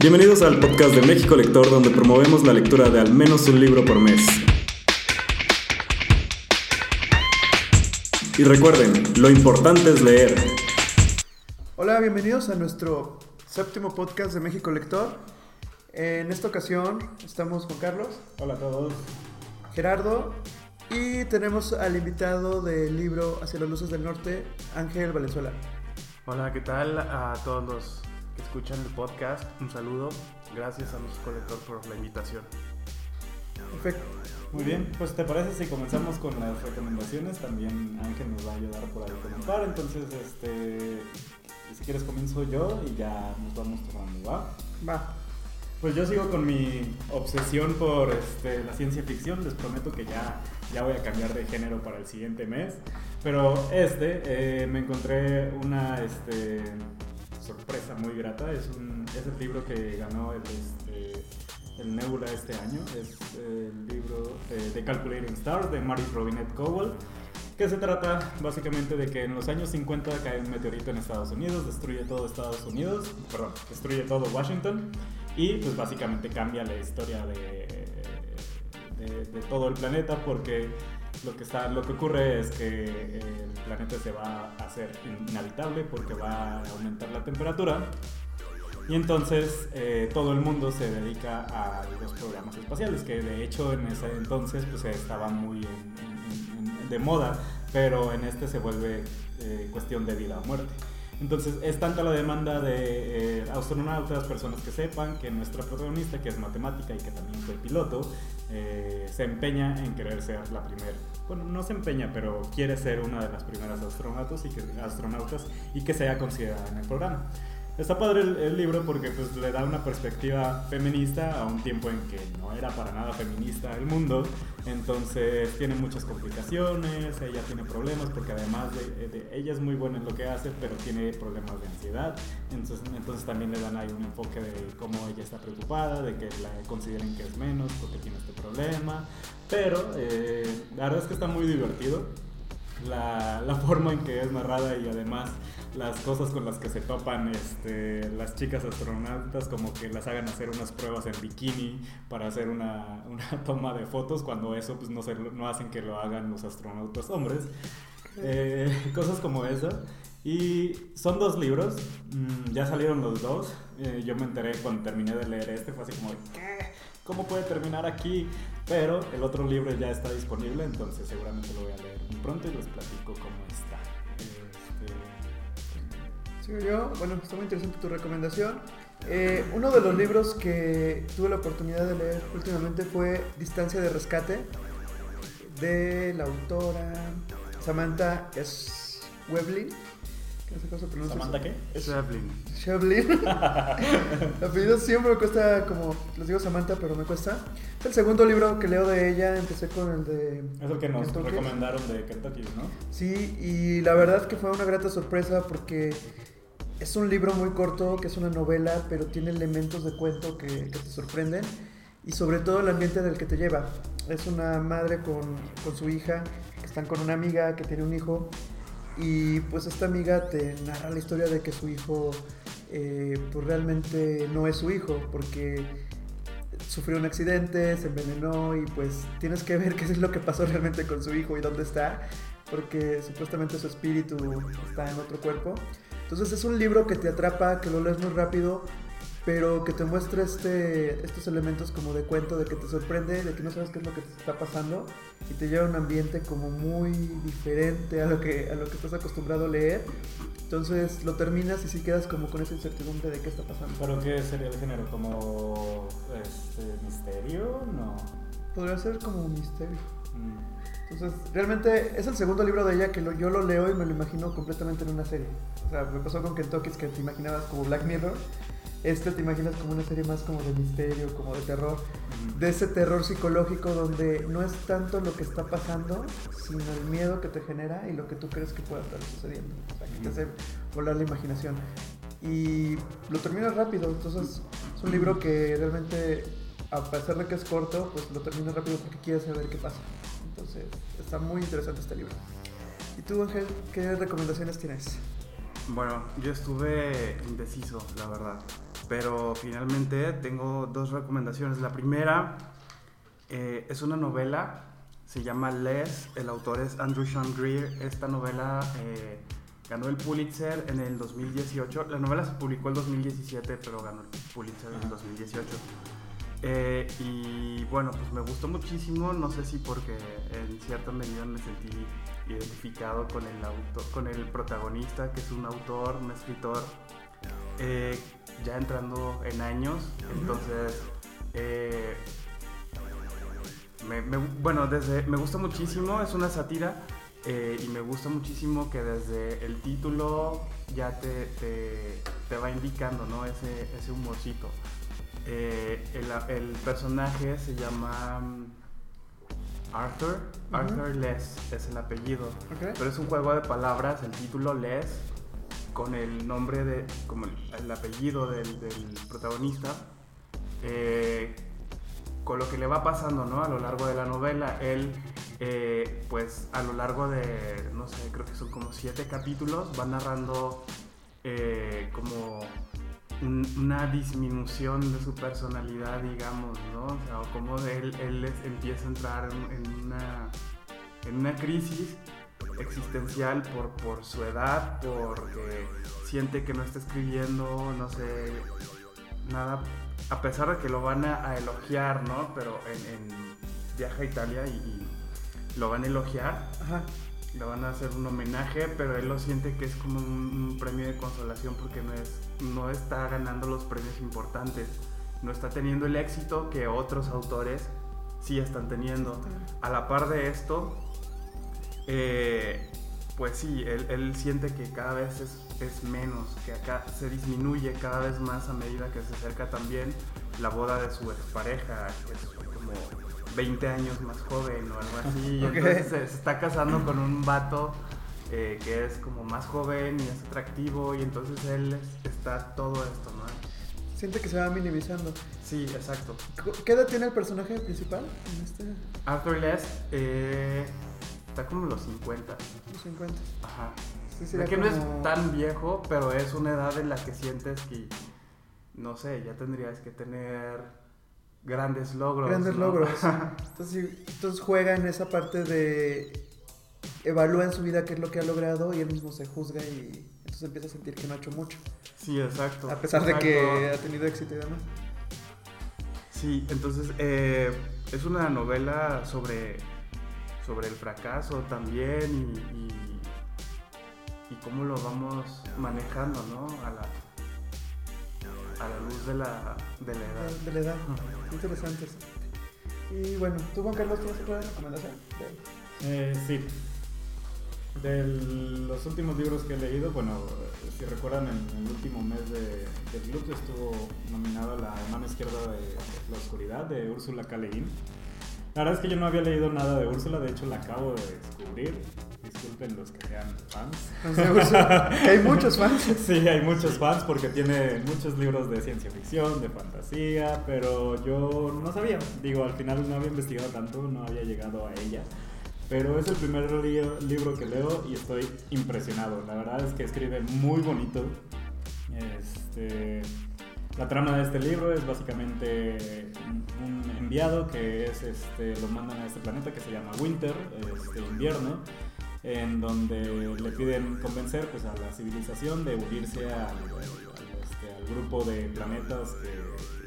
Bienvenidos al podcast de México Lector, donde promovemos la lectura de al menos un libro por mes. Y recuerden, lo importante es leer. Hola, bienvenidos a nuestro séptimo podcast de México Lector. En esta ocasión estamos con Carlos. Hola a todos. Gerardo. Y tenemos al invitado del libro Hacia las Luces del Norte, Ángel Valenzuela. Hola, ¿qué tal a todos los escuchan el podcast? Un saludo. Gracias a México Lector por la invitación. Perfecto. Muy bien, pues te parece si comenzamos con las recomendaciones, también Ángel nos va a ayudar por ahí a comentar, entonces este, si quieres comienzo yo y ya nos vamos tomando, ¿va? Va. Pues yo sigo con mi obsesión por este, la ciencia ficción, les prometo que ya, ya voy a cambiar de género para el siguiente mes, pero este eh, me encontré una este, sorpresa muy grata, es, un, el libro que ganó el... Este, el Nebula este año. Es el libro eh, de Calculating Stars de Marie Robinette Cowell, que se trata básicamente de que en los años 50 cae un meteorito en Estados Unidos, destruye todo Estados Unidos, perdón, destruye todo Washington y pues básicamente cambia la historia de, de todo el planeta porque lo que, está, lo que ocurre es que el planeta se va a hacer inhabitable porque va a aumentar la temperatura y entonces eh, todo el mundo se dedica a los programas espaciales, que de hecho en ese entonces pues estaban muy en, en, de moda, pero en este se vuelve eh, cuestión de vida o muerte. Entonces es tanta la demanda de eh, astronautas, personas que sepan que nuestra protagonista, que es matemática y que también fue piloto, eh, se empeña en querer ser la primera. Bueno, no se empeña, pero quiere ser una de las primeras astronautas y que, astronautas y que sea considerada en el programa. Está padre el, el, libro porque pues, le da una perspectiva feminista a un tiempo en que no era para nada feminista el mundo. Entonces tiene muchas complicaciones, ella tiene problemas porque además de, de, ella es muy buena en lo que hace, pero tiene problemas de ansiedad. Entonces, entonces también le dan ahí un enfoque de cómo ella está preocupada, de que la consideren que es menos porque tiene este problema. Pero eh, la verdad es que está muy divertido. La, la forma en que es narrada y además las cosas con las que se topan este, las chicas astronautas, como que las hagan hacer unas pruebas en bikini para hacer una, una toma de fotos, cuando eso pues, no, se, no hacen que lo hagan los astronautas hombres. Eh, cosas como esa. Y son dos libros, mm, ya salieron los dos. Eh, yo me enteré cuando terminé de leer este, fue así como, ¿qué? ¿Cómo puede terminar aquí? Pero el otro libro ya está disponible, entonces seguramente lo voy a leer muy pronto y les platico cómo está. Sigo yo. Bueno, está muy interesante tu recomendación. Eh, uno de los libros que tuve la oportunidad de leer últimamente fue Distancia de Rescate, de la autora Samantha S. Weblin. ¿Samantha qué? Shevlin. Shevlin. el apellido siempre me cuesta, como les digo Samantha, pero me cuesta. Es el segundo libro que leo de ella, empecé con el de... Es el que nos Kentucky. recomendaron de Kentucky, ¿no? Sí, y la verdad que fue una grata sorpresa porque es un libro muy corto, que es una novela, pero tiene elementos de cuento que, que te sorprenden y sobre todo el ambiente del que te lleva. Es una madre con, con su hija, que están con una amiga que tiene un hijo y pues esta amiga te narra la historia de que su hijo eh, pues realmente no es su hijo porque sufrió un accidente, se envenenó y pues tienes que ver qué es lo que pasó realmente con su hijo y dónde está porque supuestamente su espíritu está en otro cuerpo. Entonces es un libro que te atrapa, que lo lees muy rápido, pero que te muestra este, estos elementos como de cuento, de que te sorprende, de que no sabes qué es lo que te está pasando y te lleva a un ambiente como muy diferente a lo que, a lo que estás acostumbrado a leer. Entonces lo terminas y sí quedas como con esa incertidumbre de qué está pasando. ¿Pero qué sería el género? ¿Como este, misterio? No. Podría ser como un misterio. Mm. Entonces, realmente es el segundo libro de ella que lo, yo lo leo y me lo imagino completamente en una serie. O sea, me pasó con Kentucky, que te imaginabas como Black Mirror. Este te imaginas como una serie más como de misterio, como de terror. De ese terror psicológico donde no es tanto lo que está pasando, sino el miedo que te genera y lo que tú crees que pueda estar sucediendo. O sea, que te hace volar la imaginación. Y lo terminas rápido, entonces es un libro que realmente, a pesar de que es corto, pues lo terminas rápido porque quieres saber qué pasa. Entonces, está muy interesante este libro. ¿Y tú, Ángel, qué recomendaciones tienes? Bueno, yo estuve indeciso, la verdad. Pero finalmente tengo dos recomendaciones. La primera eh, es una novela, se llama Les, el autor es Andrew Sean Greer. Esta novela eh, ganó el Pulitzer en el 2018. La novela se publicó en el 2017, pero ganó el Pulitzer en el 2018. Eh, y bueno, pues me gustó muchísimo, no sé si porque en cierta medida me sentí identificado con el, auto, con el protagonista, que es un autor, un escritor, eh, ya entrando en años. Entonces, eh, me, me- bueno, desde, me gusta muchísimo, es una sátira. eh, y me gusta muchísimo que desde el título ya te, te, te va indicando ¿no? ese, ese humorcito. Eh, el, el personaje se llama mm, Arthur. Arthur Les es el apellido. Ok. Pero es un juego de palabras, el título Les, con el nombre de, como el, el apellido del, del protagonista, eh, con lo que le va pasando, ¿no? A lo largo de la novela, él, eh, pues, a lo largo de, no sé, creo que son como siete capítulos, va narrando como un- una disminución de su personalidad, digamos, ¿no? O sea, o cómo él, él es- empieza a entrar en, una, en una crisis existencial por, por su edad, porque siente que no está escribiendo, no sé, nada, a pesar de que lo van a, a elogiar, ¿no? Pero en, en viaja a Italia y, y lo van a elogiar, Ajá. le van a hacer un homenaje, pero él lo siente que es como un, un premio de consolación porque no, es, no está ganando los premios importantes, no está teniendo el éxito que otros autores sí están teniendo. A la par de esto, eh, pues sí, él, él siente que cada vez es, es menos, que acá se disminuye cada vez más a medida que se acerca también la boda de su expareja, que es como 20 años más joven o algo así. y Ok. entonces se, se está casando con un vato eh, que es como más joven y es atractivo y entonces él es- está todo esto, ¿no? Siente que se va minimizando. Sí, exacto. ¿Qué edad tiene el personaje principal? En este, Arthur Les eh, está como en los 50. los 50. Ajá. Sí, que no como- es tan viejo, pero es una edad en la que sientes que, no sé, ya tendrías que tener grandes logros. Grandes ¿no? logros. Entonces, entonces juega en esa parte de evalúa en su vida qué es lo que ha logrado y él mismo se juzga y entonces empieza a sentir que no ha hecho mucho. sí, exacto. A pesar de que ha tenido éxito y demás. Sí, entonces eh, es una novela sobre, sobre el fracaso también y, y, y cómo lo vamos manejando, ¿no? A la, a la luz de la, de la edad. De, la edad. Interesante. Y bueno, ¿tú Juan Carlos tienes otra recomendación? Eh, sí. De los últimos libros que he leído, bueno, si recuerdan, en el último mes de, de Club estuvo nominada La mano izquierda de la oscuridad de Úrsula K. La verdad es que yo no había leído nada de Úrsula, de hecho la acabo de descubrir. Disculpen los que sean fans. Fans de Úrsula, que hay muchos fans. Sí, hay muchos fans porque tiene muchos libros de ciencia ficción, de fantasía, pero yo no sabía. Digo, al final no había investigado tanto, no había llegado a ella. Pero es el primer li- libro que leo y estoy impresionado. La verdad es que escribe muy bonito. Este, la trama de este libro es básicamente un enviado que es, este, lo mandan a este planeta que se llama Winter, este, invierno, en donde le piden convencer pues, a la civilización de unirse al, este, grupo de planetas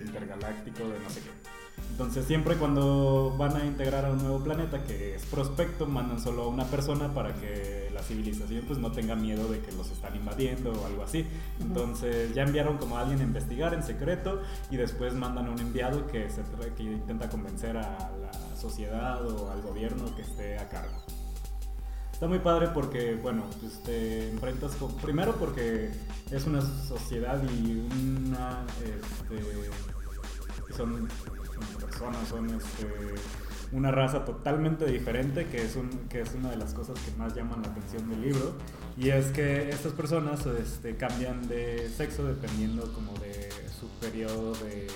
intergaláctico de no sé qué. Entonces siempre cuando van a integrar a un nuevo planeta que es prospecto, mandan solo a una persona para que la civilización pues no tenga miedo de que los están invadiendo o algo así. Entonces ya enviaron como a alguien a investigar en secreto y después mandan a un enviado que, se, que intenta convencer a la sociedad o al gobierno que esté a cargo. Está muy padre porque, bueno, pues te enfrentas con... Primero porque es una sociedad y una... Este, son personas, son este, una raza totalmente diferente, que es, un, que es una de las cosas que más llaman la atención del libro. Y es que estas personas este, cambian de sexo dependiendo como de su periodo de...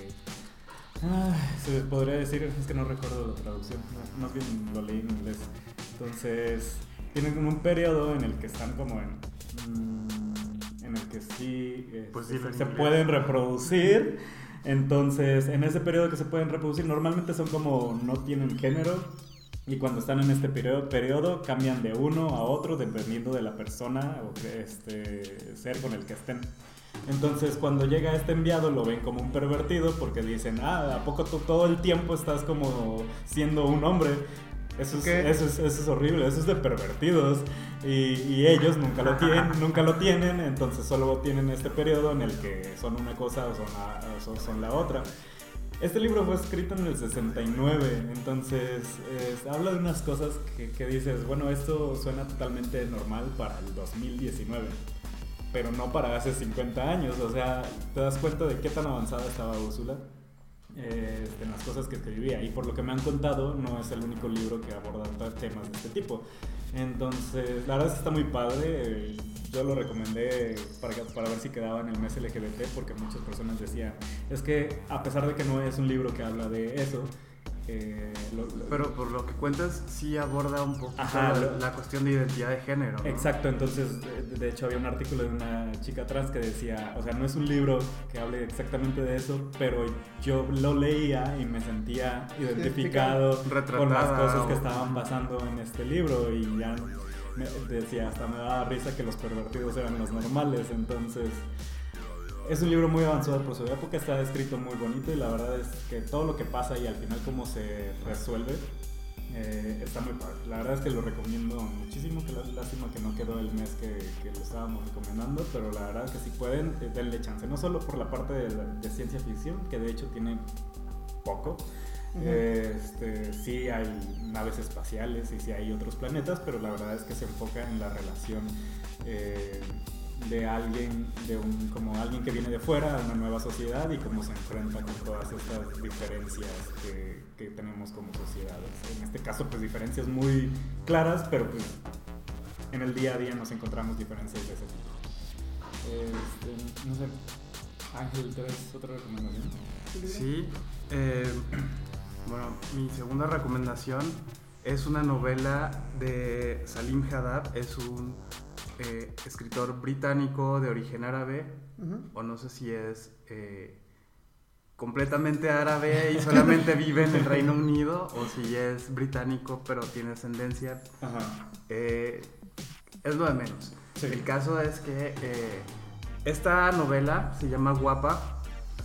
Ay, se podría decir, es que no recuerdo la traducción, no, más bien lo leí en inglés. Entonces, tienen como un periodo en el que están como en... mm, en el que sí, eh, Pues se- dilo en se inglés. pueden reproducir. Entonces, en ese periodo que se pueden reproducir, normalmente son como no tienen género. Y cuando están en este periodo, periodo cambian de uno a otro dependiendo de la persona o que, este, ser con el que estén. Entonces, cuando llega este enviado, lo ven como un pervertido porque dicen, ah, ¿a poco tú todo el tiempo estás como siendo un hombre? Eso es, eso es, eso es horrible, eso es de pervertidos. Y, y ellos nunca lo, tienen, nunca lo tienen, entonces solo tienen este periodo en el que son una cosa o son la, o son la otra. Este libro fue escrito en el 69, entonces es- habla de unas cosas que, que dices, bueno, esto suena totalmente normal para el 2019, pero no para hace 50 años, o sea, te das cuenta de qué tan avanzada estaba Úrsula eh, en las cosas que escribía, y por lo que me han contado, no es el único libro que aborda temas de este tipo. Entonces, la verdad es que está muy padre. Yo lo recomendé para, para ver si quedaba en el mes LGBT porque muchas personas decían, es que a pesar de que no es un libro que habla de eso, eh, lo- lo- Pero por lo que cuentas, sí aborda un poco Ajá, la, lo- la cuestión de identidad de género. ¿no? Exacto, entonces de, de hecho había un artículo de una chica trans que decía, o sea, no es un libro que hable exactamente de eso, pero yo lo leía y me sentía identificado con las cosas que estaban pasando en este libro y ya me decía, hasta me daba risa que los pervertidos eran los normales, entonces es un libro muy avanzado por su época, está escrito muy bonito y la verdad es que todo lo que pasa y al final cómo se resuelve eh, está muy padre. La verdad es que lo recomiendo muchísimo, que lá- lástima que no quedó el mes que, que lo estábamos recomendando, pero la verdad es que si pueden, eh, denle chance, no solo por la parte de, la- de ciencia ficción, que de hecho tiene poco, este, sí hay naves espaciales y sí hay otros planetas, pero la verdad es que se enfoca en la relación eh, de alguien, de un, como alguien que viene de fuera a una nueva sociedad y cómo se enfrenta con todas estas diferencias que, que tenemos como sociedades. En este caso, pues diferencias muy claras, pero pues en el día a día nos encontramos diferencias de ese tipo. Este, no sé, Ángel, ¿tienes otra recomendación? Sí. eh, bueno, mi segunda recomendación es una novela de Salim Haddad. Es un eh, escritor británico de origen árabe, o no sé si es eh, completamente árabe y solamente vive en el Reino Unido, o si es británico pero tiene ascendencia. Eh, es lo de menos. Sí. El caso es que esta novela se llama Guapa,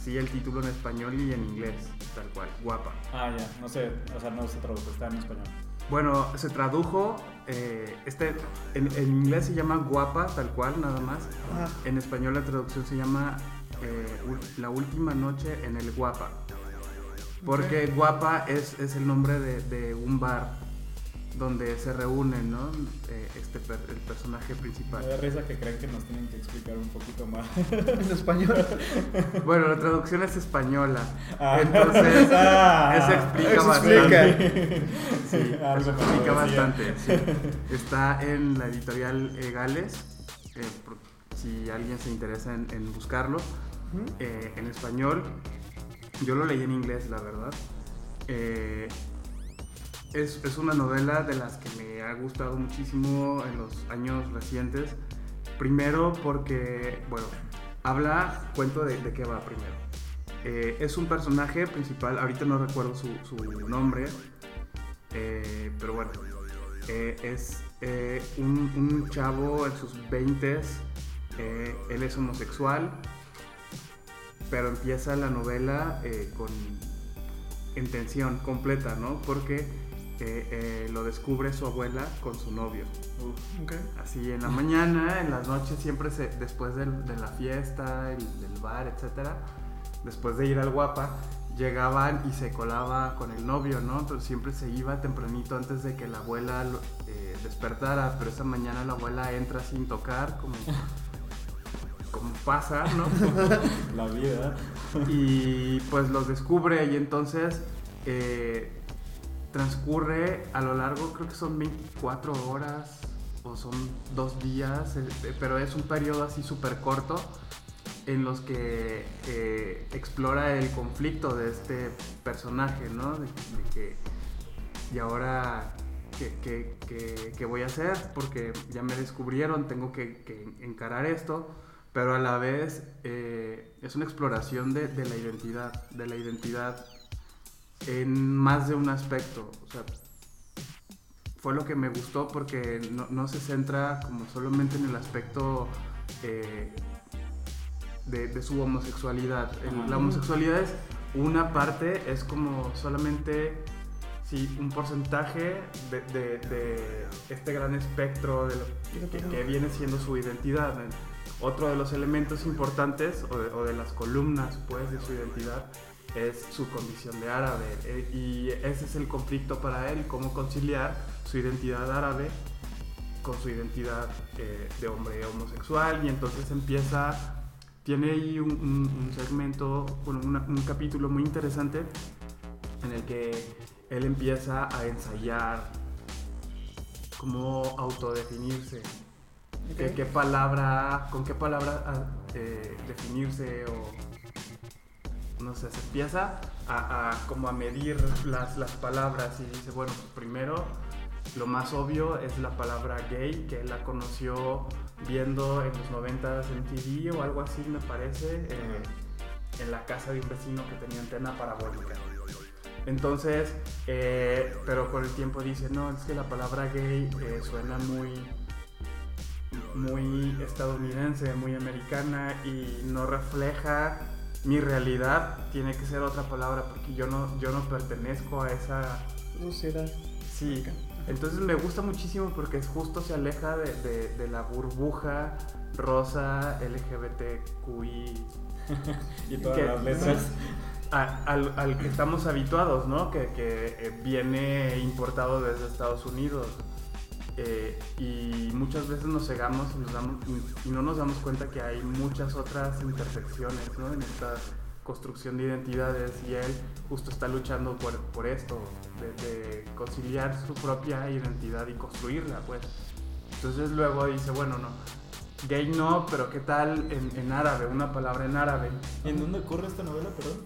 así el título en español y en inglés, tal cual, Guapa. Ah, ya, no sé, o sea, no se traduce, está en español. Bueno, se tradujo, eh, este, en, en inglés se llama Guapa, tal cual, nada más. Ajá. En español la traducción se llama eh, La última noche en el Guapa. Porque Guapa es, es el nombre de, de un bar donde se reúnen, ¿no? Eh, este per- el personaje principal. Me da risa que creen que nos tienen que explicar un poquito más. En español. Bueno, la traducción es española. Ah. Entonces, Ah. eso explica Eso bastante. Sí, Algo eso explica bastante. sí. Está en la editorial eh, Gales. eh, por- si alguien se interesa en, en buscarlo. Eh, en español. Yo lo leí en inglés, la verdad. Eh, es, es una novela de las que me ha gustado muchísimo en los años recientes. Primero porque, bueno, habla, cuento de, de qué va primero. Eh, es un personaje principal, ahorita no recuerdo su, su nombre, eh, pero bueno, eh, es un, un chavo en sus 20 él es homosexual, pero empieza la novela con en tensión completa, ¿no? Porque eh, eh, lo descubre su abuela con su novio. Así en la mañana, en las noches, siempre se, después del- de la fiesta, el- del bar, etcétera, después de ir al guapa, llegaban y se colaba con el novio, ¿no? Pero siempre se iba tempranito antes de que la abuela lo- eh, despertara, pero esa mañana la abuela entra sin tocar, como, como pasa, ¿no? La vida. y pues los descubre y entonces eh, transcurre a lo largo, creo que son 24 horas o son dos días, eh, eh, pero es un periodo así súper corto en los que eh, explora el conflicto de este personaje, ¿no? De, que, y ahora, ¿qué, qué- qué- qué voy a hacer? Porque ya me descubrieron, tengo que, que encarar esto, pero a la vez es una exploración de, de la identidad, de la identidad en más de un aspecto. O sea, fue lo que me gustó porque no, no se centra como solamente en el aspecto eh, de, de su homosexualidad. El- la homosexualidad es una parte, es como solamente sí, un porcentaje de, de- de este gran espectro de lo que, que viene siendo su identidad. Otro de los elementos importantes o de, o de las columnas pues, de su identidad es su condición de árabe. Eh, y ese es el conflicto para él, cómo conciliar su identidad árabe con su identidad eh, de hombre homosexual. Y entonces empieza, tiene ahí un, un- un segmento, bueno, una- un capítulo muy interesante en el que él empieza a ensayar cómo autodefinirse. ¿Qué, Ok. qué palabra, con qué palabra ah, eh, definirse o no sé, se empieza a, como a medir las, las palabras y dice, bueno, primero lo más obvio es la palabra gay, que él la conoció viendo en los 90 en TV o algo así me parece, eh, en la casa de un vecino que tenía antena parabólica. Entonces, eh, pero con el tiempo dice, no, es que la palabra gay eh, suena muy, muy estadounidense, muy americana y no refleja mi realidad. Tiene que ser otra palabra porque yo no, yo no pertenezco a esa... Sociedad. Sí, entonces me gusta muchísimo porque es justo se aleja de, de- de la burbuja rosa LGBTQI Y todas que- las letras. a- al, al que estamos habituados, ¿no? Que, que, eh, viene importado desde Estados Unidos. Eh, y muchas veces nos cegamos y, nos damos- y no nos damos cuenta que hay muchas otras intersecciones ¿no? en esta construcción de identidades y él justo está luchando por, por esto, de, de conciliar su propia identidad y construirla, pues. Entonces luego dice, bueno, no, gay no, pero ¿qué tal en, en árabe? Una palabra en árabe. ¿En dónde ocurre esta novela, perdón?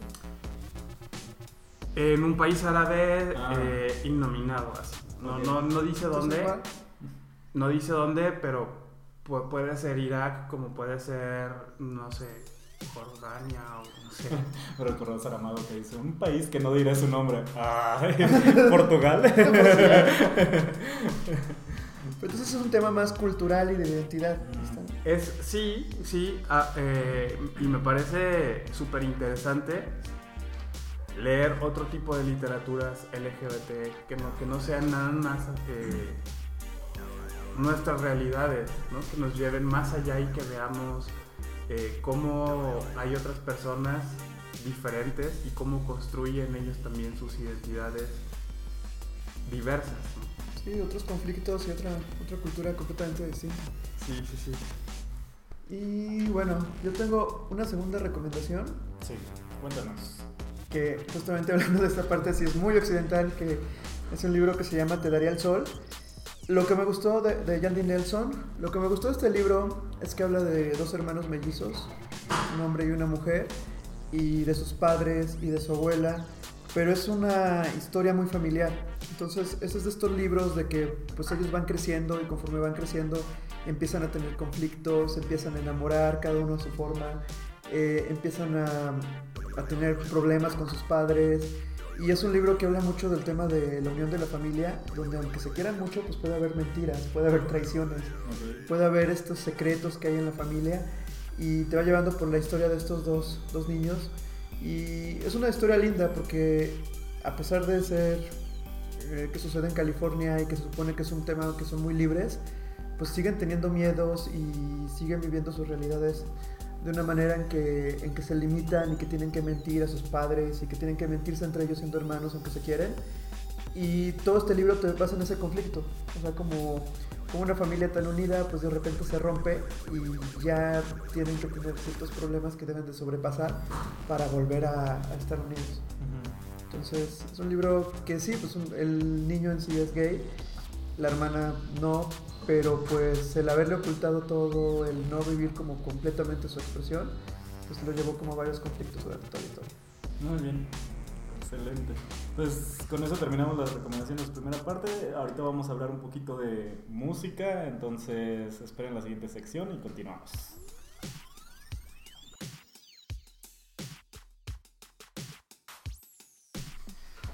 En un país árabe Ah. eh, innominado, así. No, no, no dice dónde, no dice dónde, pero pu- puede ser Irak, como puede ser, no sé, Jordania o no sé. Recordó Saramago que dice, un país que no diré su nombre. Ah, Portugal. Pero entonces es un tema más cultural y de identidad. Es, sí, sí, ah, eh, y me parece súper interesante leer otro tipo de literaturas LGBT que no, que no sean nada más eh, nuestras realidades, ¿no? que nos lleven más allá y que veamos eh, cómo hay otras personas diferentes y cómo construyen ellos también sus identidades diversas. ¿no? Sí, otros conflictos y otra, otra cultura completamente distinta. Sí, sí, sí. Y bueno, yo tengo una segunda recomendación Sí, cuéntanos. Que justamente hablando de esta parte sí es muy occidental, que es un libro que se llama Te daría el sol. Lo que me gustó de, de Yandy Nelson, lo que me gustó de este libro es que habla de dos hermanos mellizos, un hombre y una mujer, y de sus padres y de su abuela, pero es una historia muy familiar. Entonces, ese es de estos libros de que pues ellos van creciendo y conforme van creciendo empiezan a tener conflictos, empiezan a enamorar, cada uno a su forma, eh, empiezan a, a tener problemas con sus padres. Y es un libro que habla mucho del tema de la unión de la familia, donde aunque se quieran mucho, pues puede haber mentiras, puede haber traiciones, puede haber estos secretos que hay en la familia y te va llevando por la historia de estos dos, dos niños. Y es una historia linda porque a pesar de ser eh, que sucede en California y que se supone que es un tema que son muy libres, pues siguen teniendo miedos y siguen viviendo sus realidades de una manera en que, en que se limitan y que tienen que mentir a sus padres y que tienen que mentirse entre ellos siendo hermanos aunque se quieren. Y todo este libro te basa en ese conflicto. O sea, como, como una familia tan unida, pues de repente se rompe y ya tienen que tener ciertos problemas que deben de sobrepasar para volver a, a estar unidos. Entonces, es un libro que sí, pues un- el niño en sí es gay, la hermana no, pero pues el haberle ocultado todo, el no vivir como completamente su expresión, pues lo llevó como a varios conflictos durante toda la historia. Muy bien. Excelente. Pues con eso terminamos las recomendaciones primera parte. Ahorita vamos a hablar un poquito de música, entonces esperen la siguiente sección y continuamos.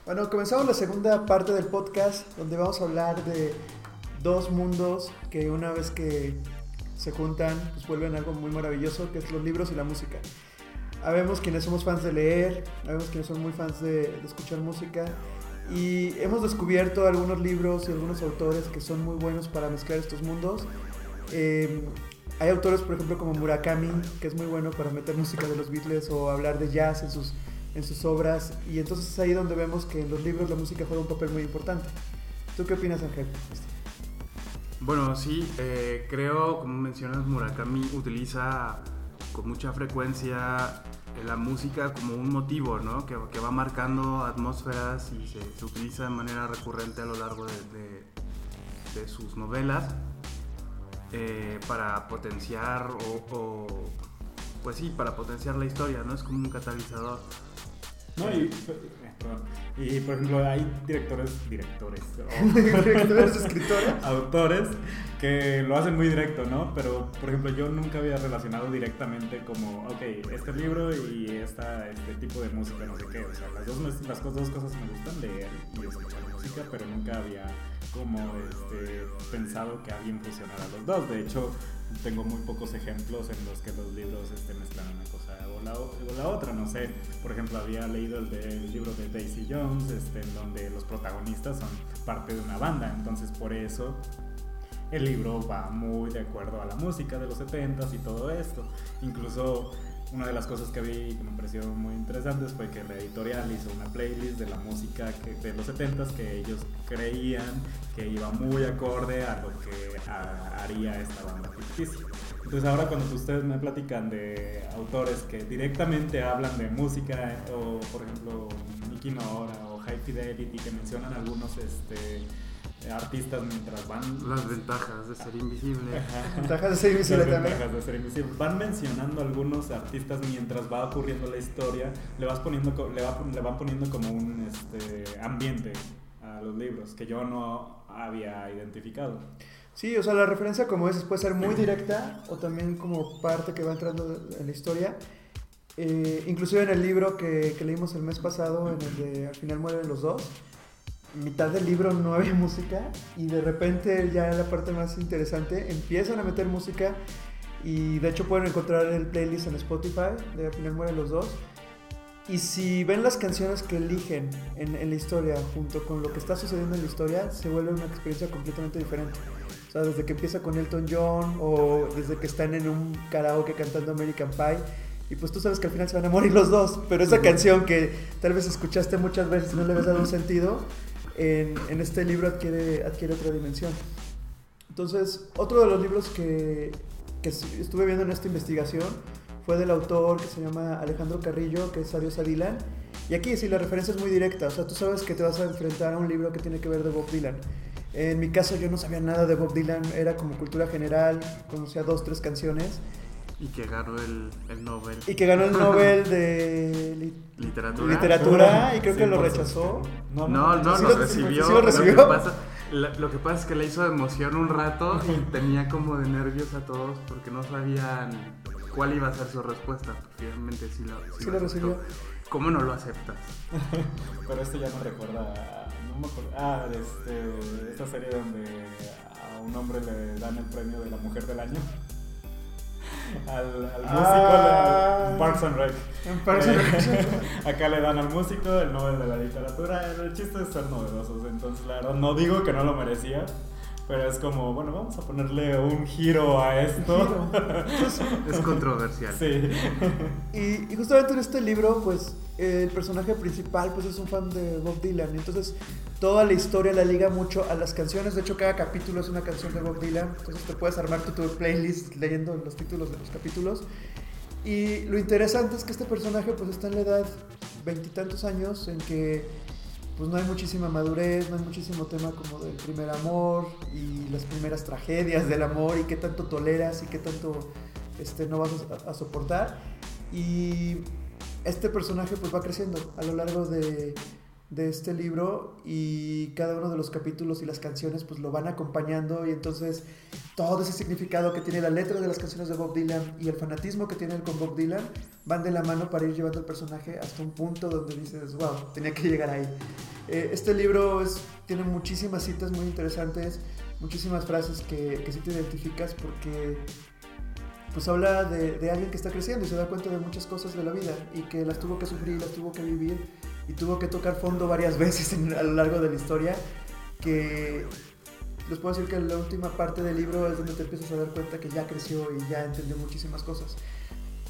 Bueno, comenzamos la segunda parte del podcast donde vamos a hablar de dos mundos que una vez que se juntan pues vuelven algo muy maravilloso que es los libros y la música. Habemos quienes somos fans de leer, habemos quienes son muy fans de, de escuchar música y hemos descubierto algunos libros y algunos autores que son muy buenos para mezclar estos mundos. Eh, hay autores, por ejemplo, como Murakami, que es muy bueno para meter música de los Beatles o hablar de jazz en sus, en sus obras. Y entonces es ahí donde vemos que en los libros la música juega un papel muy importante. ¿Tú qué opinas, Ángel? Bueno, sí, eh, creo, como mencionas, Murakami utiliza con mucha frecuencia la música como un motivo, ¿no? Que, va marcando atmósferas y se, utiliza de manera recurrente a lo largo de sus novelas eh, para potenciar o, o, pues sí, para potenciar la historia, ¿no? Es como un catalizador. No, y, perdón, y por ejemplo hay directores, directores, directores, escritores, autores que lo hacen muy directo, ¿no? Pero por ejemplo yo nunca había relacionado directamente como, ok, este libro y esta, este tipo de música, no sé qué, o sea, las dos, las dos cosas me gustan, leer y escuchar música, pero nunca había como este, pensado que alguien fusionara los dos. De hecho, tengo muy pocos ejemplos en los que los libros este, mezclan una cosa o la, otra. No sé, por ejemplo, había leído el, de, el libro de Daisy Jones, este, en donde los protagonistas son parte de una banda. Entonces, por eso el libro va muy de acuerdo a la música de los 70s y todo esto. Incluso una de las cosas que vi y que me pareció muy interesantes fue que la editorial hizo una playlist de la música de los 70s que ellos creían que iba muy acorde a lo que haría esta banda ficticia. Entonces ahora cuando ustedes me platican de autores que directamente hablan de música o por ejemplo Nicky Nora o High Fidelity que mencionan algunos este, artistas mientras van. Las ventajas de ser invisible. Ajá. ventajas de ser invisible las también. ventajas de ser invisible. Van mencionando algunos artistas mientras va ocurriendo la historia. Le vas poniendo le, va, le van poniendo como un este, ambiente a los libros que yo no había identificado. Sí, o sea, la referencia, como dices, puede ser muy directa o también como parte que va entrando en la historia. Eh, inclusive en el libro que, que, leímos el mes pasado, en el de Al final mueren los dos, mitad del libro no había música y de repente ya en la parte más interesante empiezan a meter música y de hecho pueden encontrar el playlist en Spotify de Al final mueren los dos. Y si ven las canciones que eligen en, en la historia junto con lo que está sucediendo en la historia, se vuelve una experiencia completamente diferente. O sea, desde que empieza con Elton John o desde que están en un karaoke cantando American Pie. Y pues tú sabes que al final se van a morir los dos. Pero esa canción que tal vez escuchaste muchas veces y no le habías dado un sentido, en, este libro adquiere, adquiere otra dimensión. Entonces, otro de los libros que, que estuve viendo en esta investigación fue del autor que se llama Alejandro Carrillo, que es Adiós a Dylan. Y aquí sí, la referencia es muy directa. O sea, tú sabes que te vas a enfrentar a un libro que tiene que ver de Bob Dylan. En mi caso yo no sabía nada de Bob Dylan, era como cultura general, conocía dos, tres canciones. Y que ganó el, el Nobel. Y que ganó el Nobel de li literatura. literatura y creo sí, que lo rechazó. No, no, no, no ¿Sí lo, recibió. ¿sí lo recibió? Lo, que pasa, lo que pasa es que le hizo de emoción un rato y tenía como de nervios a todos porque no sabían cuál iba a ser su respuesta. Finalmente sí lo, sí lo recibió. ¿Cómo no lo aceptas? Pero esto ya me recuerda no me acuerdo. Ah, este, esta serie donde a un hombre le dan el premio de la mujer del año. Al, al músico, ah, al Parks and Rec. En Parks and Rec. Acá le dan al músico el Nobel de la literatura. El chiste es ser novedosos. Entonces, la verdad, no digo que no lo merecía. Pero es como, bueno, vamos a ponerle un giro a esto. es controversial. Sí. Y, y, justamente en este libro, pues, el personaje principal, pues, es un fan de Bob Dylan. Entonces, toda la historia la liga mucho a las canciones. De hecho, cada capítulo es una canción de Bob Dylan. Entonces, te puedes armar tu, tu playlist leyendo los títulos de los capítulos. Y lo interesante es que este personaje, pues, está en la edad veintitantos años en que pues no hay muchísima madurez, no hay muchísimo tema como del primer amor y las primeras tragedias del amor y qué tanto toleras y qué tanto este, no vas a, soportar. Y este personaje pues va creciendo a lo largo de, de este libro y cada uno de los capítulos y las canciones pues lo van acompañando y entonces todo ese significado que tiene la letra de las canciones de Bob Dylan y el fanatismo que tiene él con Bob Dylan van de la mano para ir llevando al personaje hasta un punto donde dices, wow, tenía que llegar ahí. Eh, este libro tiene muchísimas citas muy interesantes, muchísimas frases que, que sí te identificas porque pues habla de, de alguien que está creciendo y se da cuenta de muchas cosas de la vida y que las tuvo que sufrir, las tuvo que vivir y tuvo que tocar fondo varias veces en- a lo largo de la historia, que les puedo decir que la última parte del libro es donde te empiezas a dar cuenta que ya creció y ya entendió muchísimas cosas.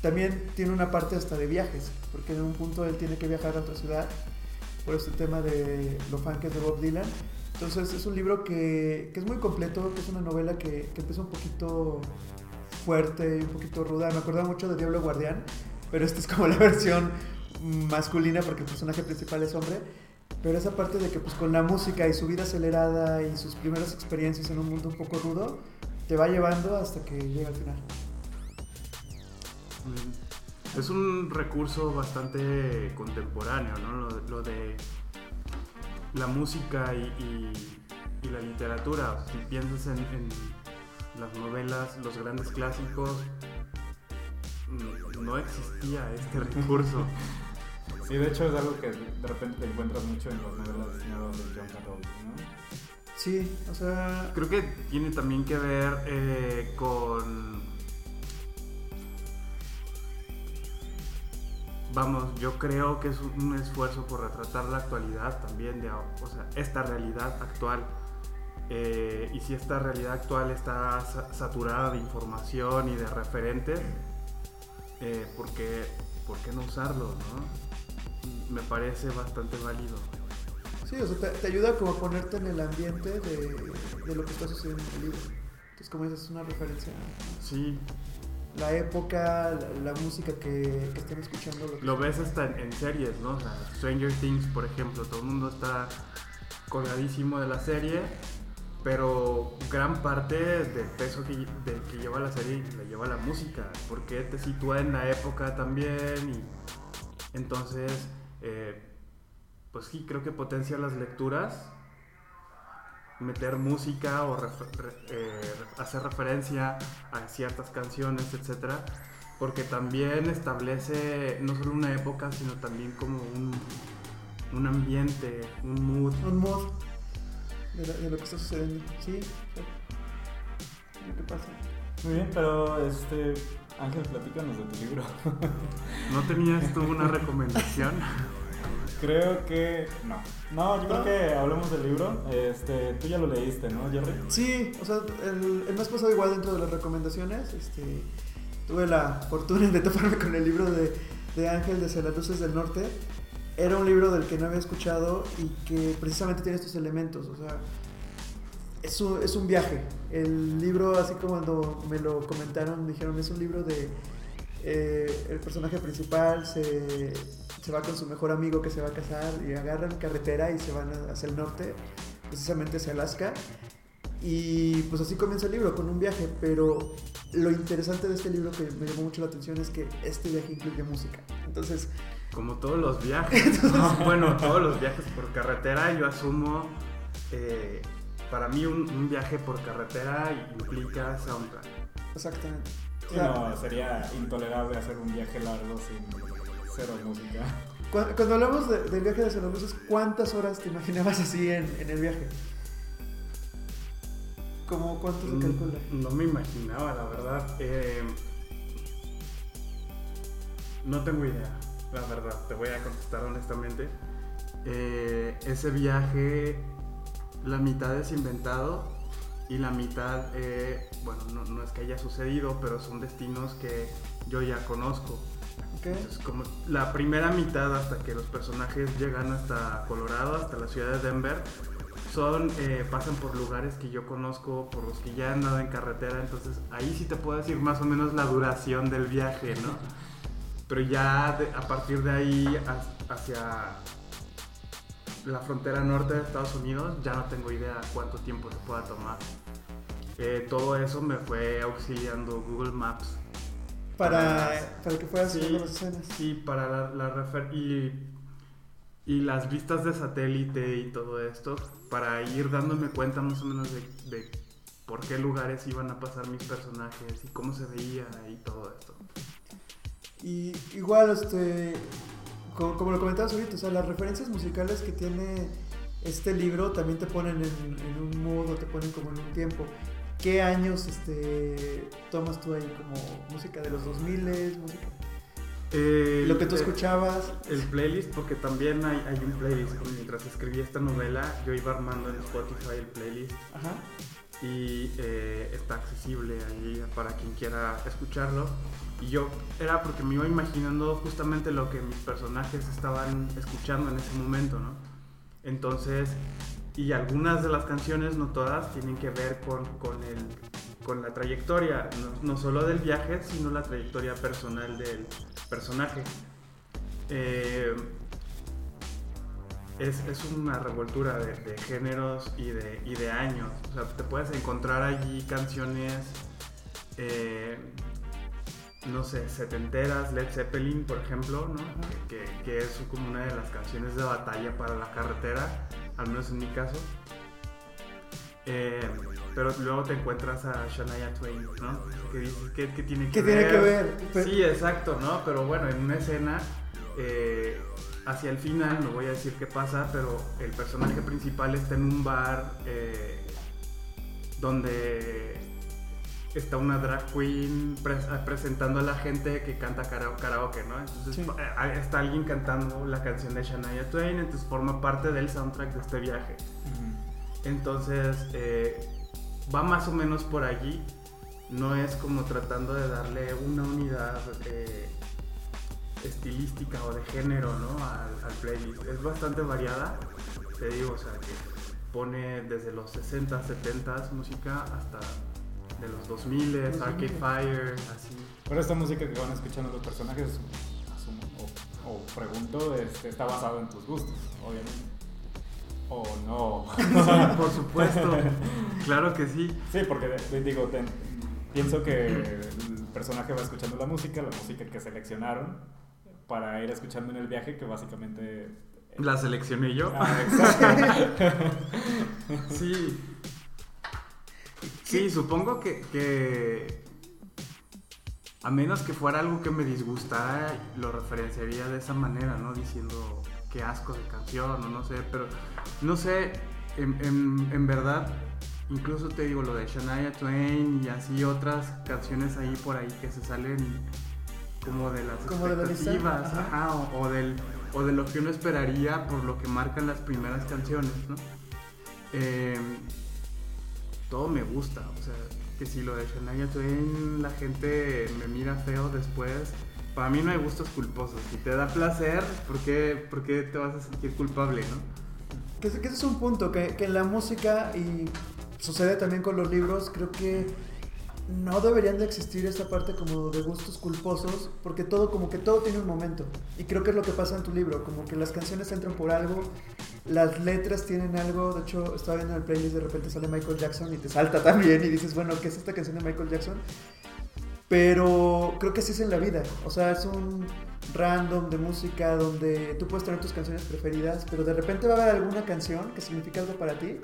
También tiene una parte hasta de viajes, porque en un punto él tiene que viajar a otra ciudad por este tema de los fans de Bob Dylan. Entonces es un libro que, que es muy completo, que es una novela que, que empieza un poquito fuerte y un poquito ruda. Me acuerdo mucho de Diablo Guardián, pero esta es como la versión masculina porque el personaje principal es hombre. Pero esa parte de que pues con la música y su vida acelerada y sus primeras experiencias en un mundo un poco rudo, te va llevando hasta que llega al final. Es un recurso bastante contemporáneo, ¿no? Lo, de la música y, la literatura. Si piensas en, las novelas, los grandes clásicos, no existía este recurso. Sí, de hecho es algo que de repente te encuentras mucho en las novelas nuevas de John Carroll, ¿no? Sí, o sea, Creo que tiene también que ver eh, con... Vamos, yo creo que es un esfuerzo por retratar la actualidad también, de, o sea, esta realidad actual. Eh, y si esta realidad actual está sa- saturada de información y de referentes, eh, ¿por, qué, por qué no usarlo? no? Me parece bastante válido. sí, o sea, te, te ayuda como a ponerte en el ambiente de, de lo que está sucediendo en el libro. Entonces, como dices, es una referencia Sí, la época, la, la música que, que están escuchando. que- Lo ves hasta en, en series, ¿no? O sea, Stranger Things, por ejemplo, todo el mundo está colgadísimo de la serie, pero gran parte del peso que, del que lleva la serie la lleva la música, porque te sitúa en la época también y entonces, eh, pues sí, creo que potencia las lecturas, meter música o refer- eh, hacer referencia a ciertas canciones, etcétera, porque también establece no solo una época, sino también como un, un ambiente, un mood. un mod de, la- de lo que está sucediendo. Sí, lo que pasa. Muy bien, pero este Ángel, platícanos de tu libro. ¿No tenías tú una recomendación? creo que no. No, yo creo que hablemos del libro. Este, tú ya lo leíste, ¿no, Jerry? Sí, o sea, el, el mes pasado igual dentro de las recomendaciones, este, tuve la fortuna de toparme con el libro de, de Ángel de las Luces del Norte. Era un libro del que no había escuchado y que precisamente tiene estos elementos, o sea, es un, es un viaje. El libro, así como cuando me lo comentaron, dijeron, es un libro de... eh, el personaje principal se, se va con su mejor amigo que se va a casar y agarran carretera y se van hacia el norte, precisamente hacia Alaska. Y pues así comienza el libro, con un viaje, pero lo interesante de este libro que me llamó mucho la atención es que este viaje incluye música. Entonces, Como todos los viajes. bueno, todos los viajes por carretera, yo asumo, eh, para mí un, un viaje por carretera implica soundtrack. exactamente. Sí, no, sería intolerable hacer un viaje largo sin cero música. cu- cuando hablamos de- del viaje de las luces, ¿cuántas horas te imaginabas así en, en el viaje? ¿Cómo cuánto se calcula? Mm, No me imaginaba, la verdad. Eh, no tengo idea, la verdad. Te voy a contestar honestamente. Eh, ese viaje, la mitad es inventado y la mitad, eh, bueno, no, no es que haya sucedido, pero son destinos que yo ya conozco. Entonces, como la primera mitad hasta que los personajes llegan hasta Colorado, hasta la ciudad de Denver, son eh, pasan por lugares que yo conozco, por los que ya he andado en carretera, entonces ahí sí te puedo decir más o menos la duración del viaje, ¿no? Pero ya de- a partir de ahí hacia la frontera norte de Estados Unidos ya no tengo idea cuánto tiempo se pueda tomar. Eh, todo eso me fue auxiliando Google Maps Para, para que fueras Sí. las escenas. Sí, para la, la refer- y y las vistas de satélite y todo esto para ir dándome cuenta más o menos de, de por qué lugares iban a pasar mis personajes y cómo se veía y todo esto. Y igual, este, como, como lo comentabas ahorita, o sea, las referencias musicales que tiene este libro también te ponen en, en un mood o te ponen como en un tiempo. ¿Qué años este, tomas tú ahí como música de los 2000, música? Eh, Lo que tú escuchabas. El playlist, porque también hay, hay un playlist. Mientras escribí esta novela, yo iba armando en Spotify el playlist Ajá. y eh, está accesible ahí para quien quiera escucharlo. Y yo era porque me iba imaginando justamente lo que mis personajes estaban escuchando en ese momento, ¿no? Entonces, y algunas de las canciones, no todas, tienen que ver con, con, el, con la trayectoria, no, solo del viaje, sino la trayectoria personal del personaje. Eh, es, es una revoltura de, de géneros y de, y de años. O sea, te puedes encontrar allí canciones, eh, no sé, setenteras, Led Zeppelin, por ejemplo, ¿no? que, que- es como una de las canciones de batalla para la carretera, al menos en mi caso. Eh, pero luego te encuentras a Shania Twain, ¿no? Que dices, ¿qué, qué tiene que ¿Qué ver? tiene que ver? Pero- Sí, exacto, ¿no? Pero bueno, en una escena, eh, hacia el final, no voy a decir qué pasa, pero el personaje principal está en un bar eh, donde está una drag queen pres- presentando a la gente que canta kara- karaoke, ¿no? Entonces Sí. eh, está alguien cantando la canción de Shania Twain, entonces forma parte del soundtrack de este viaje. Entonces, eh, va más o menos por allí. No es como tratando de darle una unidad eh, estilística o de género ¿no? al, al playlist. Es bastante variada, te digo, o sea, que pone desde los 60, 70 música hasta de los 2000, Los Arcade 2000. Fire, así. Pero esta música que van escuchando los personajes, asumo, o, o pregunto, este, está basado en tus gustos, obviamente. O no. Sí, por supuesto, claro que sí. Sí, porque digo, ten- pienso que el personaje va escuchando la música, la música que seleccionaron para ir escuchando en el viaje, que básicamente... La seleccioné yo. Ah, exacto. Sí. Sí, supongo que, que a menos que fuera algo que me disgustara, lo referenciaría de esa manera, ¿no? Diciendo qué asco de canción o no sé, pero no sé, en, en- en verdad, incluso te digo lo de Shania Twain y así otras canciones ahí por ahí que se salen como de las Como de la lista, expectativas, ajá. ajá, o, o del, o de lo que uno esperaría por lo que marcan las primeras canciones, ¿no? Eh, todo me gusta, o sea, que si lo de Shania Twain la gente me mira feo después, para mí no hay gustos culposos. Si te da placer, ¿por qué, por qué te vas a sentir culpable, no? Que, que ese es un punto, que, que la música y sucede también con los libros, creo que no deberían de existir esta parte como de gustos culposos, porque todo, como que todo tiene un momento. Y creo que es lo que pasa en tu libro, como que las canciones entran por algo, las letras tienen algo, de hecho estaba viendo en el playlist, de repente sale Michael Jackson y te salta también y dices, bueno, ¿qué es esta canción de Michael Jackson? Pero creo que así es en la vida. O sea, es un random de música donde tú puedes tener tus canciones preferidas, pero de repente va a haber alguna canción que significa algo para ti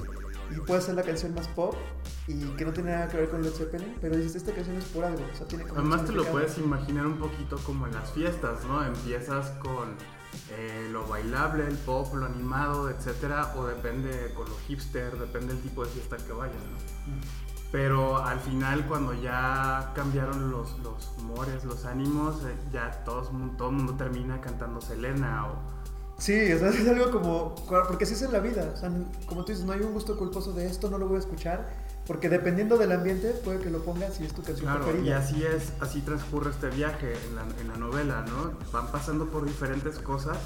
y puede ser la canción más pop y que no tiene nada que ver con Led Zeppelin, pero dices, esta canción es por algo. O sea, tiene como un Además te lo puedes imaginar un poquito como en las fiestas, ¿no? Empiezas con eh, lo bailable, el pop, lo animado, etcétera, o depende con lo hipster, depende del tipo de fiesta que vayas, ¿no? Pero al final cuando ya cambiaron los, los humores, los ánimos, eh, ya todos, todo el mundo termina cantando Selena o... Sí, o sea, es algo como. Porque así es en la vida. O sea, como tú dices, no hay un gusto culposo de esto, no lo voy a escuchar. Porque dependiendo del ambiente, puede que lo pongas y es tu canción Claro, y preferida. así es, así transcurre este viaje en la, en la novela, ¿no? Van pasando por diferentes cosas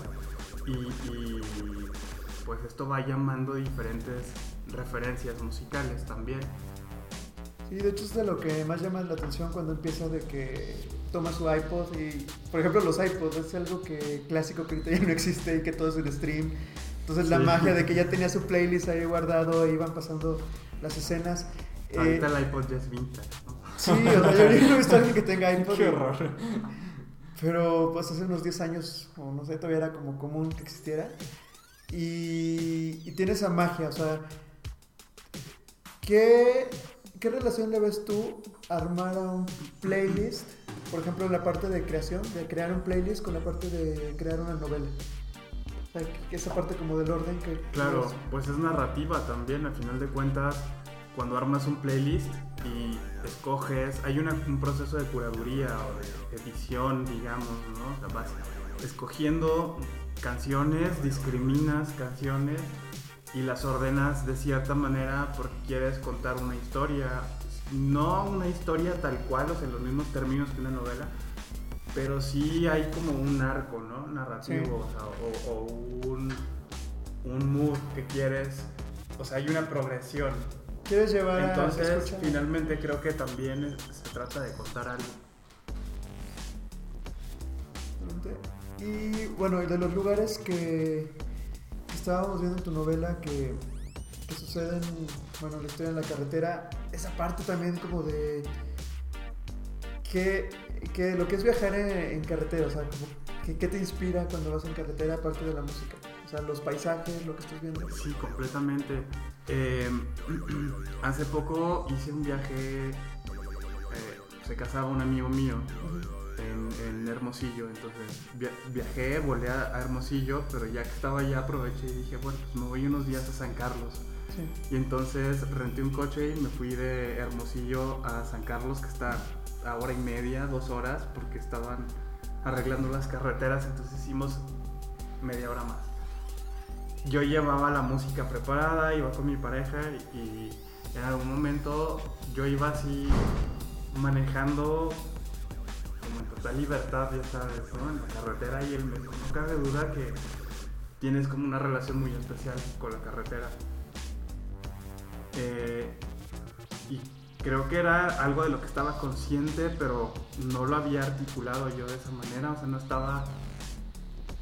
y, y, pues esto va llamando diferentes referencias musicales también. Sí, de hecho es de lo que más llama la atención cuando empieza de que toma su iPod y, por ejemplo, los iPods es algo que clásico que ahorita ya no existe y que todo es un stream. Entonces la Sí. magia de que ya tenía su playlist ahí guardado iban pasando las escenas. Eh, Ahorita el iPod ya es vintage, ¿no? sí, o sea, yo no he visto a alguien que tenga iPod. Qué horror. Pero pues hace unos 10 años, o no sé, todavía era como común que existiera. y, y tiene esa magia, o sea, ¿qué, ¿qué relación le ves tú a armar a un playlist? Por ejemplo, la parte de creación, de crear un playlist con la parte de crear una novela. Esa parte como del orden que... Claro, pues es narrativa también, al final de cuentas, cuando armas un playlist y escoges, hay una- un proceso de curaduría o de edición, digamos, ¿no? O sea, vas escogiendo canciones, discriminas canciones y las ordenas de cierta manera porque quieres contar una historia, no una historia tal cual, o sea, en los mismos términos que una novela, pero sí hay como un arco, ¿no? Narrativo, Sí. o, sea, o- o un, un mood que quieres, o sea, hay una progresión. ¿Quieres llevar a Entonces, escucha? finalmente creo que también se trata de contar algo. Y bueno, de los lugares que, que estábamos viendo en tu novela que, que suceden, bueno, la historia en la carretera, esa parte también como de que, que lo que es viajar en, en carretera, o sea, como que, ¿qué te inspira cuando vas en carretera aparte de la música? O sea, los paisajes, lo que estás viendo. Sí, completamente. Eh, hace poco hice un viaje, eh, se casaba un amigo mío en, en Hermosillo, entonces via- viajé, volé a, a Hermosillo, pero ya que estaba allá aproveché y dije, bueno, pues me voy unos días a San Carlos. Sí. Y entonces renté un coche y me fui de Hermosillo a San Carlos, que está hora y media, dos horas, porque estaban arreglando las carreteras, entonces hicimos media hora más. Yo llevaba la música preparada, iba con mi pareja y, en algún momento yo iba así manejando como en total libertad, ya sabes. En la carretera y él me no cabe duda que tienes como una relación muy especial con la carretera. Eh, y creo que era algo de lo que estaba consciente, pero no lo había articulado yo de esa manera, o sea, no estaba...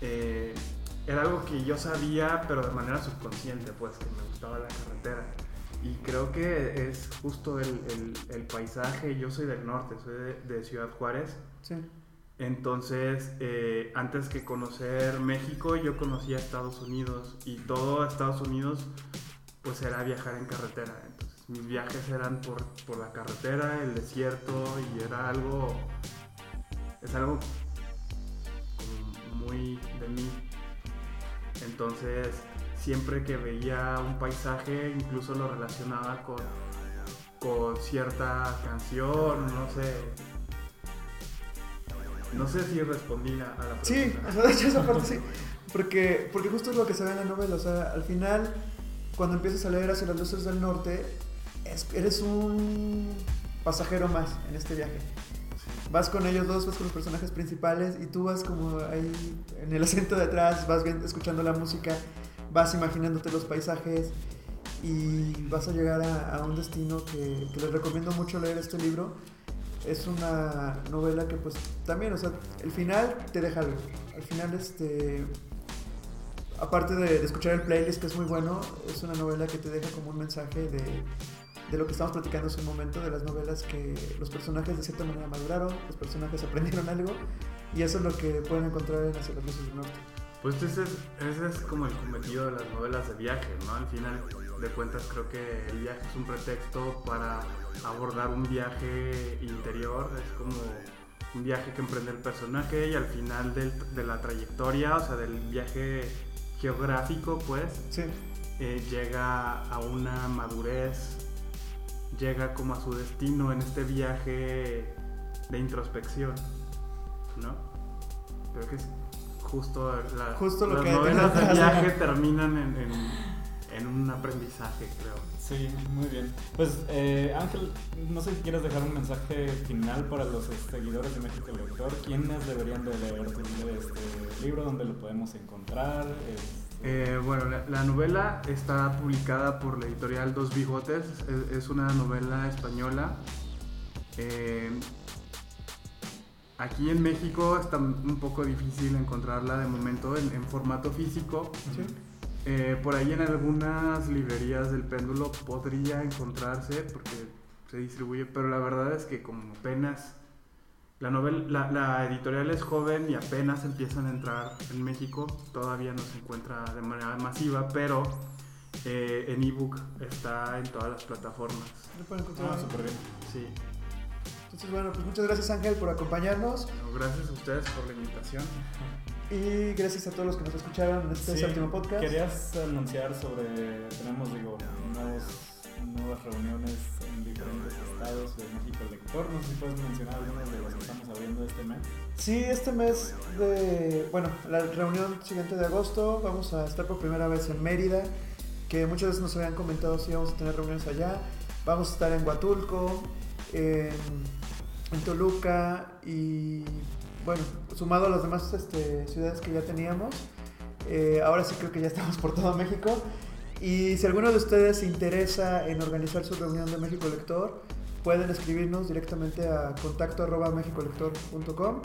eh, era algo que yo sabía, pero de manera subconsciente, pues, que me gustaba la carretera. Y creo que es justo el, el- el paisaje, yo soy del norte, soy de, de Ciudad Juárez, Sí. entonces, eh, antes que conocer México, yo conocía Estados Unidos y todo Estados Unidos, pues era viajar en carretera. Mis viajes eran por, por la carretera, el desierto y era algo, es algo como muy de mí. Entonces, siempre que veía un paisaje, incluso lo relacionaba con, con cierta canción, no sé, no sé si respondí a, la Sí, pregunta. o sea, de hecho esa parte sí. Porque, porque justo es lo que se ve en la novela. O sea, al final, cuando empiezas a leer hacia las luces del norte, eres un pasajero más en este viaje. Vas con ellos dos, vas con los personajes principales y tú vas como ahí en el asiento de atrás, vas escuchando la música, vas imaginándote los paisajes y vas a llegar a, un destino que, les recomiendo mucho leer este libro. Es una novela que pues también, o sea, el final te deja algo. Al final, este, aparte de escuchar el playlist que es muy bueno, es una novela que te deja como un mensaje de, de lo que estamos platicando hace un momento, de las novelas que los personajes de cierta manera maduraron, los personajes aprendieron algo y eso es lo que pueden encontrar en Hacia las Luces del Norte. Pues ese es, ese es como el cometido de las novelas de viaje, ¿no? Al final de cuentas creo que el viaje es un pretexto para abordar un viaje interior, es como un viaje que emprende el personaje y al final del- de la trayectoria, o sea, del viaje geográfico, pues, Sí, eh, llega a una madurez, llega como a su destino en este viaje de introspección, ¿no? Creo que es justo, la- Justo lo las que novelas de viaje hacer. terminan en, en- en un aprendizaje, creo. Sí, muy bien. Pues eh, Ángel, no sé si quieres dejar un mensaje final para los eh, seguidores de México Lector. ¿Quiénes deberían de leer este libro? ¿Dónde lo podemos encontrar? Este, Eh, bueno, la, la novela está publicada por la editorial Dos Bigotes, es, es una novela española. Eh, aquí en México está un poco difícil encontrarla de momento en, en formato físico. sí. Eh, por ahí en algunas librerías del péndulo podría encontrarse porque se distribuye, pero la verdad es que como apenas La, novel, la, la, editorial es joven y apenas empiezan a entrar en México. Todavía no se encuentra de manera masiva, pero eh, en ebook está en todas las plataformas. Lo pueden encontrar. Ah, súper bien. Sí. Entonces, bueno, pues muchas gracias Ángel por acompañarnos No, gracias a ustedes por la invitación. y gracias a todos los que nos escucharon en este Sí, séptimo podcast. Querías anunciar sobre, tenemos, digo, nuevos, nuevas reuniones diferentes estados de México Lector. No sé si puedes mencionar algunas de las que estamos abriendo este mes. Sí, este mes de, bueno, la reunión siguiente de agosto vamos a estar por primera vez en Mérida, que muchas veces nos habían comentado si íbamos a tener reuniones allá. Vamos a estar en Huatulco, en, en Toluca y, bueno, sumado a las demás este, ciudades que ya teníamos. eh, ahora sí creo que ya estamos por todo México. Y si alguno de ustedes se interesa en organizar su reunión de México Lector, pueden escribirnos directamente a contacto arroba mexicolector.com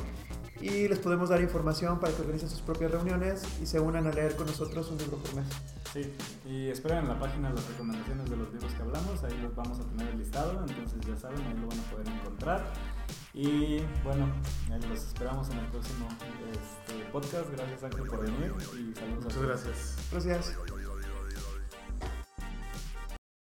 y les podemos dar información para que organicen sus propias reuniones y se unan a leer con nosotros un libro por mes. Sí, y esperen en la página las recomendaciones de los libros que hablamos, ahí los vamos a tener el listado, entonces ya saben, ahí lo van a poder encontrar. Y bueno, ahí los esperamos en el próximo este, podcast. Gracias Ángel por venir y saludos a Muchas todos. gracias. Gracias.